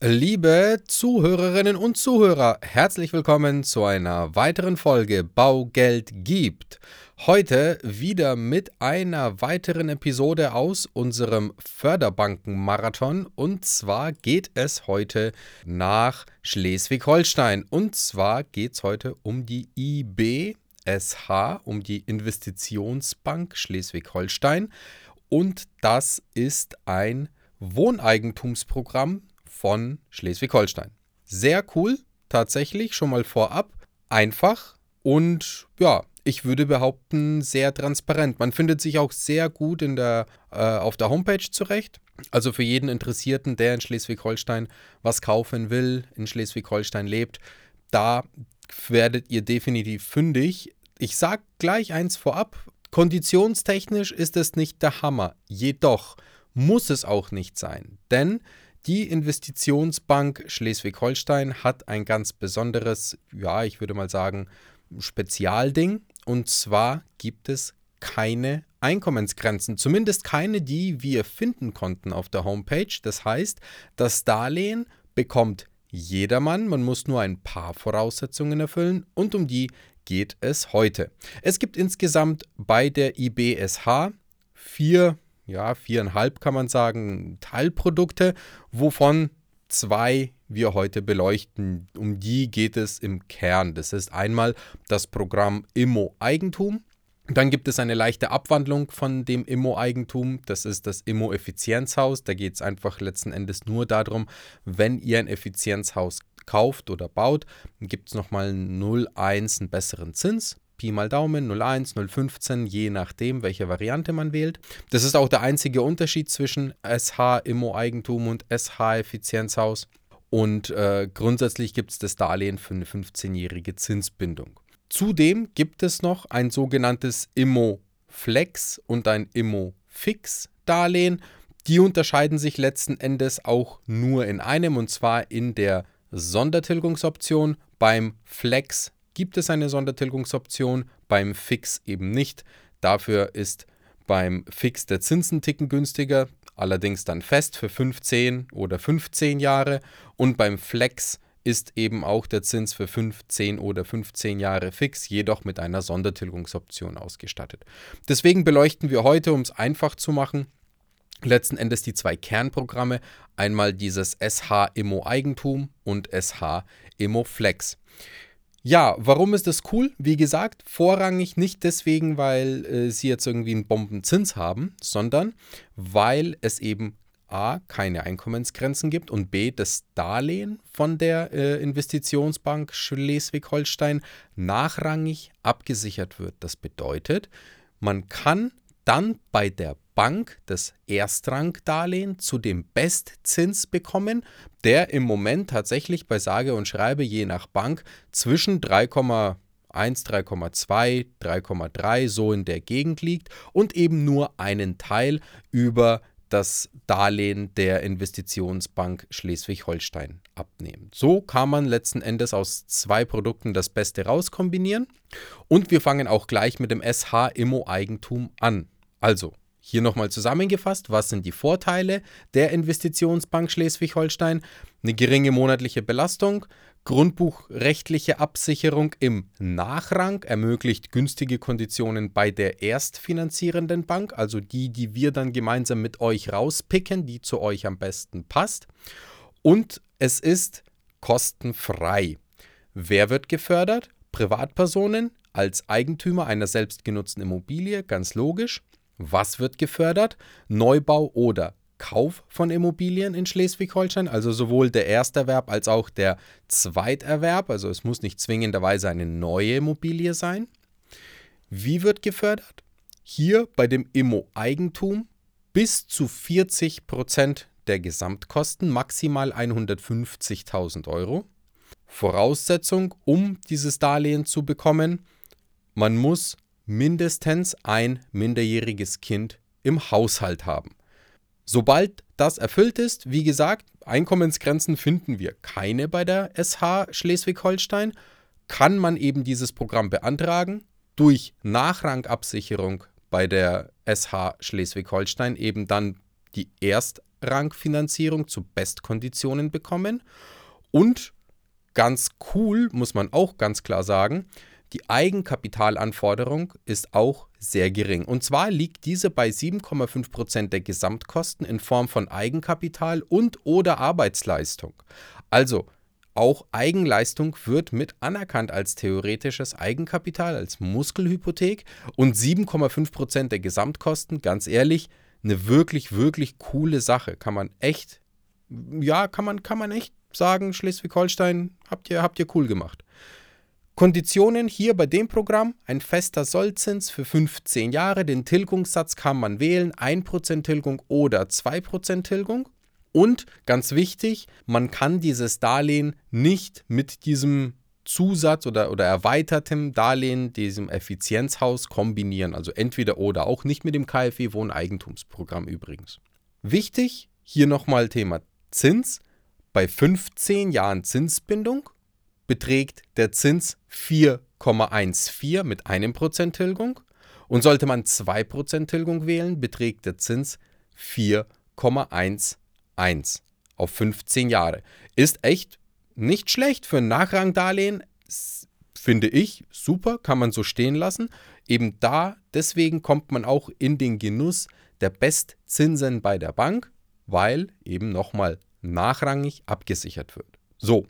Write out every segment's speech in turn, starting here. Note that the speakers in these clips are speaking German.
Liebe Zuhörerinnen und Zuhörer, herzlich willkommen zu einer weiteren Folge Baugeld gibt. Heute wieder mit einer weiteren Episode aus unserem Förderbankenmarathon. Und zwar geht es heute nach Schleswig-Holstein. Und zwar geht es heute um die IBSH, um die Investitionsbank Schleswig-Holstein. Und das ist ein Wohneigentumsprogramm von Schleswig-Holstein. Sehr cool, tatsächlich, schon mal vorab. Einfach und ja, ich würde behaupten, sehr transparent. Man findet sich auch sehr gut in der, äh, auf der Homepage zurecht. Also für jeden Interessierten, der in Schleswig-Holstein was kaufen will, in Schleswig-Holstein lebt, da werdet ihr definitiv fündig. Ich sage gleich eins vorab, konditionstechnisch ist es nicht der Hammer. Jedoch muss es auch nicht sein, denn die Investitionsbank Schleswig-Holstein hat ein ganz besonderes, ja, ich würde mal sagen, Spezialding. Und zwar gibt es keine Einkommensgrenzen, zumindest keine, die wir finden konnten auf der Homepage. Das heißt, das Darlehen bekommt jedermann, man muss nur ein paar Voraussetzungen erfüllen und um die geht es heute. Es gibt insgesamt bei der IBSH vier ja, viereinhalb kann man sagen, Teilprodukte, wovon zwei wir heute beleuchten. Um die geht es im Kern. Das ist einmal das Programm Immo Eigentum. Dann gibt es eine leichte Abwandlung von dem Immo-Eigentum. Das ist das Immo-Effizienzhaus. Da geht es einfach letzten Endes nur darum, wenn ihr ein Effizienzhaus kauft oder baut, gibt es nochmal 0,1 einen besseren Zins. Pi mal Daumen 01, 015, je nachdem, welche Variante man wählt. Das ist auch der einzige Unterschied zwischen SH Immo-Eigentum und SH Effizienzhaus. Und äh, grundsätzlich gibt es das Darlehen für eine 15-jährige Zinsbindung. Zudem gibt es noch ein sogenanntes Immo Flex und ein Immo Fix Darlehen. Die unterscheiden sich letzten Endes auch nur in einem und zwar in der Sondertilgungsoption. Beim Flex gibt es eine Sondertilgungsoption, beim Fix eben nicht. Dafür ist beim Fix der Zinsenticken günstiger, allerdings dann fest für 15 oder 15 Jahre und beim Flex ist eben auch der Zins für 15 oder 15 Jahre fix, jedoch mit einer Sondertilgungsoption ausgestattet. Deswegen beleuchten wir heute, um es einfach zu machen, letzten Endes die zwei Kernprogramme, einmal dieses SH Immo Eigentum und SH Immo Flex. Ja, warum ist das cool? Wie gesagt, vorrangig nicht deswegen, weil äh, sie jetzt irgendwie einen Bombenzins haben, sondern weil es eben A, keine Einkommensgrenzen gibt und B, das Darlehen von der äh, Investitionsbank Schleswig-Holstein nachrangig abgesichert wird. Das bedeutet, man kann dann bei der Bank das Erstrangdarlehen zu dem Bestzins bekommen, der im Moment tatsächlich bei sage und schreibe je nach Bank zwischen 3,1, 3,2, 3,3 so in der Gegend liegt und eben nur einen Teil über das Darlehen der Investitionsbank Schleswig-Holstein abnehmen. So kann man letzten Endes aus zwei Produkten das Beste rauskombinieren. Und wir fangen auch gleich mit dem SH Immo Eigentum an. Also hier nochmal zusammengefasst, was sind die Vorteile der Investitionsbank Schleswig-Holstein? Eine geringe monatliche Belastung, grundbuchrechtliche Absicherung im Nachrang ermöglicht günstige Konditionen bei der erstfinanzierenden Bank, also die, die wir dann gemeinsam mit euch rauspicken, die zu euch am besten passt. Und es ist kostenfrei. Wer wird gefördert? Privatpersonen als Eigentümer einer selbstgenutzten Immobilie, ganz logisch. Was wird gefördert? Neubau oder Kauf von Immobilien in Schleswig-Holstein, also sowohl der Ersterwerb als auch der Zweiterwerb. Also es muss nicht zwingenderweise eine neue Immobilie sein. Wie wird gefördert? Hier bei dem Immo-Eigentum bis zu 40 Prozent der Gesamtkosten, maximal 150.000 Euro. Voraussetzung, um dieses Darlehen zu bekommen, man muss mindestens ein minderjähriges Kind im Haushalt haben. Sobald das erfüllt ist, wie gesagt, Einkommensgrenzen finden wir keine bei der SH Schleswig-Holstein, kann man eben dieses Programm beantragen durch Nachrangabsicherung bei der SH Schleswig-Holstein eben dann die erst Nachrangfinanzierung zu Bestkonditionen bekommen. Und ganz cool, muss man auch ganz klar sagen, die Eigenkapitalanforderung ist auch sehr gering. Und zwar liegt diese bei 7,5% der Gesamtkosten in Form von Eigenkapital und oder Arbeitsleistung. Also auch Eigenleistung wird mit anerkannt als theoretisches Eigenkapital, als Muskelhypothek und 7,5% der Gesamtkosten, ganz ehrlich, eine wirklich, wirklich coole Sache. Kann man echt, ja, kann man, kann man echt sagen, Schleswig-Holstein, habt ihr, habt ihr cool gemacht. Konditionen hier bei dem Programm, ein fester Sollzins für 15 Jahre, den Tilgungssatz kann man wählen, 1% Tilgung oder 2% Tilgung. Und ganz wichtig, man kann dieses Darlehen nicht mit diesem Zusatz oder, oder erweitertem Darlehen, diesem Effizienzhaus kombinieren. Also entweder oder auch nicht mit dem KfW Wohneigentumsprogramm übrigens. Wichtig, hier nochmal Thema Zins. Bei 15 Jahren Zinsbindung beträgt der Zins 4,14 mit einem Prozent Tilgung. Und sollte man 2% Tilgung wählen, beträgt der Zins 4,11 auf 15 Jahre. Ist echt nicht schlecht für ein Nachrangdarlehen, finde ich super, kann man so stehen lassen. Eben da, deswegen kommt man auch in den Genuss der Bestzinsen bei der Bank, weil eben nochmal nachrangig abgesichert wird. So,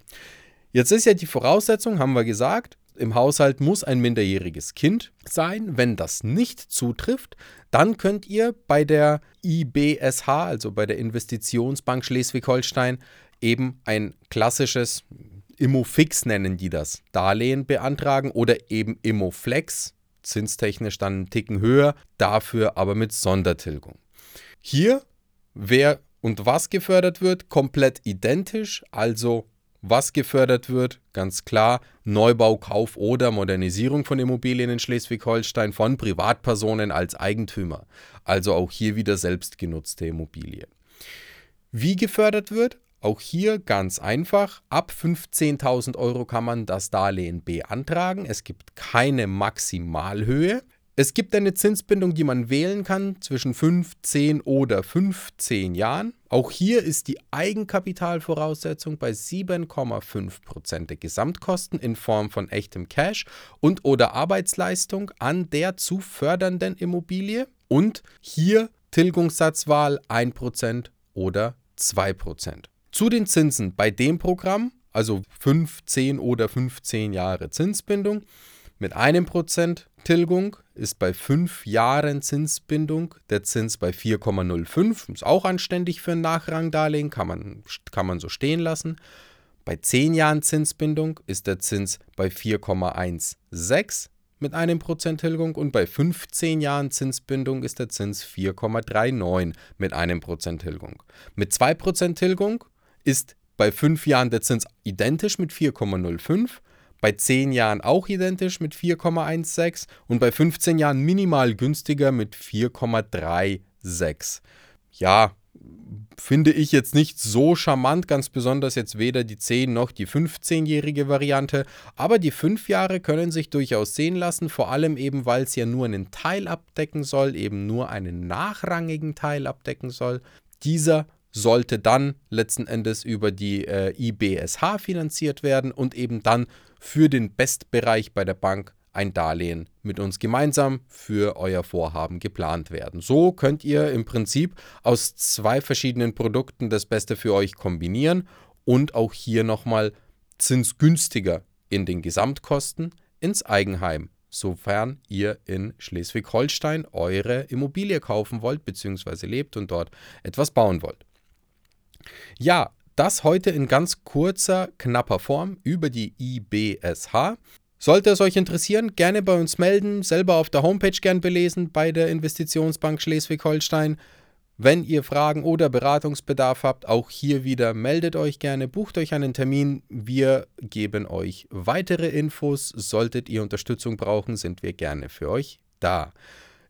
jetzt ist ja die Voraussetzung, haben wir gesagt, im Haushalt muss ein minderjähriges Kind sein. Wenn das nicht zutrifft, dann könnt ihr bei der IBSH, also bei der Investitionsbank Schleswig-Holstein, eben ein klassisches Immofix nennen die das, Darlehen beantragen oder eben Immoflex, zinstechnisch dann einen Ticken höher, dafür aber mit Sondertilgung. Hier, wer und was gefördert wird, komplett identisch, also was gefördert wird, ganz klar, Neubau, Kauf oder Modernisierung von Immobilien in Schleswig-Holstein von Privatpersonen als Eigentümer. Also auch hier wieder selbstgenutzte Immobilie. Wie gefördert wird? Auch hier ganz einfach. Ab 15.000 Euro kann man das Darlehen beantragen. Es gibt keine Maximalhöhe. Es gibt eine Zinsbindung, die man wählen kann zwischen 5, 10 oder 15 Jahren. Auch hier ist die Eigenkapitalvoraussetzung bei 7,5% der Gesamtkosten in Form von echtem Cash und oder Arbeitsleistung an der zu fördernden Immobilie. Und hier Tilgungssatzwahl 1% oder 2%. Zu den Zinsen bei dem Programm, also 5, 10 oder 15 Jahre Zinsbindung, mit einem Prozent Tilgung ist bei fünf Jahren Zinsbindung der Zins bei 4,05. Ist auch anständig für ein Nachrangdarlehen, kann man, kann man so stehen lassen. Bei zehn Jahren Zinsbindung ist der Zins bei 4,16 mit einem Prozent Tilgung und bei 15 Jahren Zinsbindung ist der Zins 4,39 mit einem Prozent Tilgung. Mit 2% Tilgung ist bei 5 Jahren der Zins identisch mit 4,05 bei 10 Jahren auch identisch mit 4,16 und bei 15 Jahren minimal günstiger mit 4,36. Ja, finde ich jetzt nicht so charmant, ganz besonders jetzt weder die 10 noch die 15-jährige Variante, aber die 5 Jahre können sich durchaus sehen lassen, vor allem eben, weil es ja nur einen Teil abdecken soll, eben nur einen nachrangigen Teil abdecken soll. Dieser sollte dann letzten Endes über die äh, IBSH finanziert werden und eben dann für den Bestbereich bei der Bank ein Darlehen mit uns gemeinsam für euer Vorhaben geplant werden. So könnt ihr im Prinzip aus zwei verschiedenen Produkten das Beste für euch kombinieren und auch hier nochmal zinsgünstiger in den Gesamtkosten ins Eigenheim, sofern ihr in Schleswig-Holstein eure Immobilie kaufen wollt bzw. lebt und dort etwas bauen wollt. Ja, das heute in ganz kurzer, knapper Form über die IBSH. Sollte es euch interessieren, gerne bei uns melden, selber auf der Homepage gern belesen bei der Investitionsbank Schleswig-Holstein. Wenn ihr Fragen oder Beratungsbedarf habt, auch hier wieder meldet euch gerne, bucht euch einen Termin. Wir geben euch weitere Infos. Solltet ihr Unterstützung brauchen, sind wir gerne für euch da.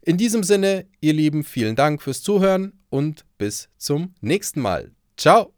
In diesem Sinne, ihr Lieben, vielen Dank fürs Zuhören und bis zum nächsten Mal. Ciao!